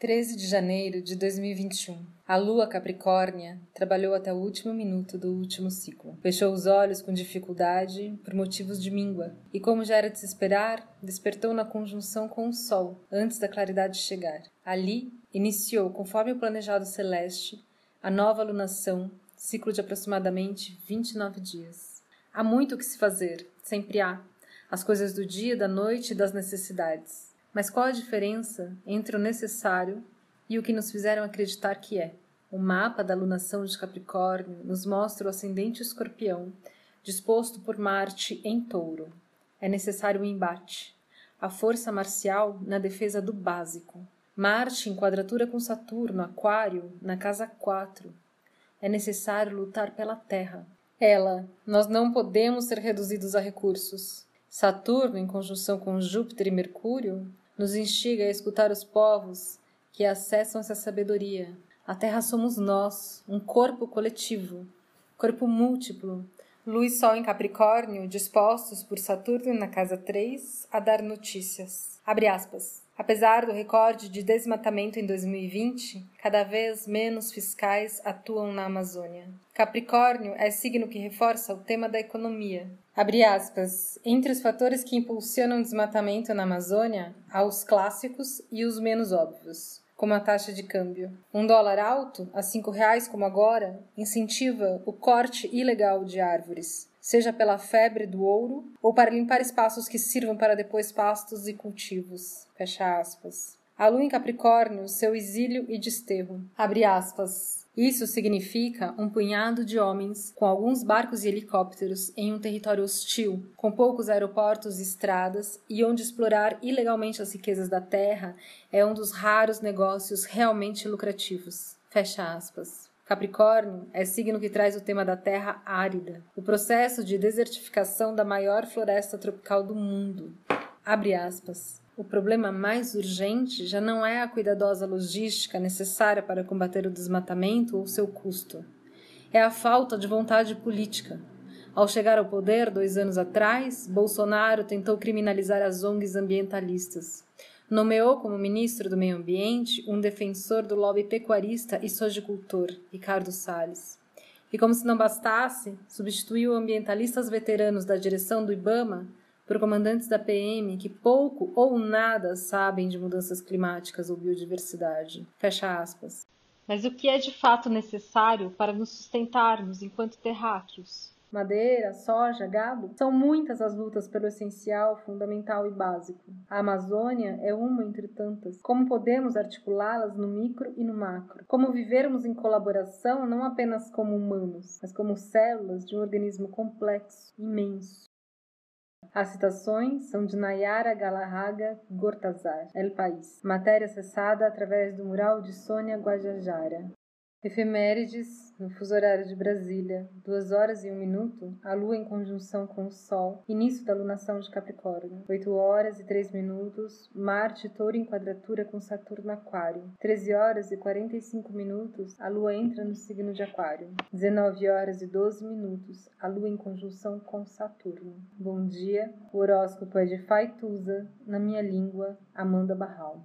13 de janeiro de 2021. A lua Capricórnia trabalhou até o último minuto do último ciclo. Fechou os olhos com dificuldade por motivos de míngua e, como já era de se esperar, despertou na conjunção com o Sol antes da claridade chegar. Ali, iniciou, conforme o planejado celeste, a nova lunação, ciclo de aproximadamente 29 dias. Há muito o que se fazer, sempre há. As coisas do dia, da noite e das necessidades. Mas qual a diferença entre o necessário e o que nos fizeram acreditar que é? O mapa da lunação de Capricórnio nos mostra o ascendente escorpião, disposto por Marte em touro. É necessário o um embate, a força marcial na defesa do básico. Marte em quadratura com Saturno, Aquário, na casa 4. É necessário lutar pela Terra. Ela, nós não podemos ser reduzidos a recursos. Saturno, em conjunção com Júpiter e Mercúrio, nos instiga a escutar os povos que acessam essa sabedoria. A Terra somos nós, um corpo coletivo, corpo múltiplo, luz sol em Capricórnio, dispostos por Saturno na casa 3 a dar notícias. Abre aspas. Apesar do recorde de desmatamento em 2020, cada vez menos fiscais atuam na Amazônia. Capricórnio é signo que reforça o tema da economia. Aspas. Entre os fatores que impulsionam o desmatamento na Amazônia, há os clássicos e os menos óbvios como a taxa de câmbio. Um dólar alto, a cinco reais como agora, incentiva o corte ilegal de árvores seja pela febre do ouro ou para limpar espaços que sirvam para depois pastos e cultivos. Fecha aspas. A lua em Capricórnio, seu exílio e desterro. Abre aspas. Isso significa um punhado de homens com alguns barcos e helicópteros em um território hostil, com poucos aeroportos e estradas, e onde explorar ilegalmente as riquezas da terra é um dos raros negócios realmente lucrativos. Fecha aspas. Capricórnio é signo que traz o tema da terra árida, o processo de desertificação da maior floresta tropical do mundo. Abre aspas. O problema mais urgente já não é a cuidadosa logística necessária para combater o desmatamento ou seu custo. É a falta de vontade política. Ao chegar ao poder dois anos atrás, Bolsonaro tentou criminalizar as ONGs ambientalistas nomeou como ministro do Meio Ambiente um defensor do lobby pecuarista e sojicultor, Ricardo Salles. E como se não bastasse, substituiu ambientalistas veteranos da direção do IBAMA por comandantes da PM que pouco ou nada sabem de mudanças climáticas ou biodiversidade. Fecha aspas. Mas o que é de fato necessário para nos sustentarmos enquanto terráqueos? Madeira, soja, gado, são muitas as lutas pelo essencial, fundamental e básico. A Amazônia é uma entre tantas. Como podemos articulá-las no micro e no macro? Como vivermos em colaboração não apenas como humanos, mas como células de um organismo complexo, imenso. As citações são de Nayara Galarraga Gortazar, El País. Matéria acessada através do mural de Sônia Guajajara. Efemérides, no fuso horário de Brasília, 2 horas e 1 minuto, a Lua em conjunção com o Sol, início da lunação de Capricórnio. 8 horas e 3 minutos, Marte touro em quadratura com Saturno Aquário. 13 horas e 45 minutos, a Lua entra no signo de Aquário. 19 horas e 12 minutos, a Lua em conjunção com Saturno. Bom dia, o horóscopo é de Faituza, na minha língua, Amanda Barral.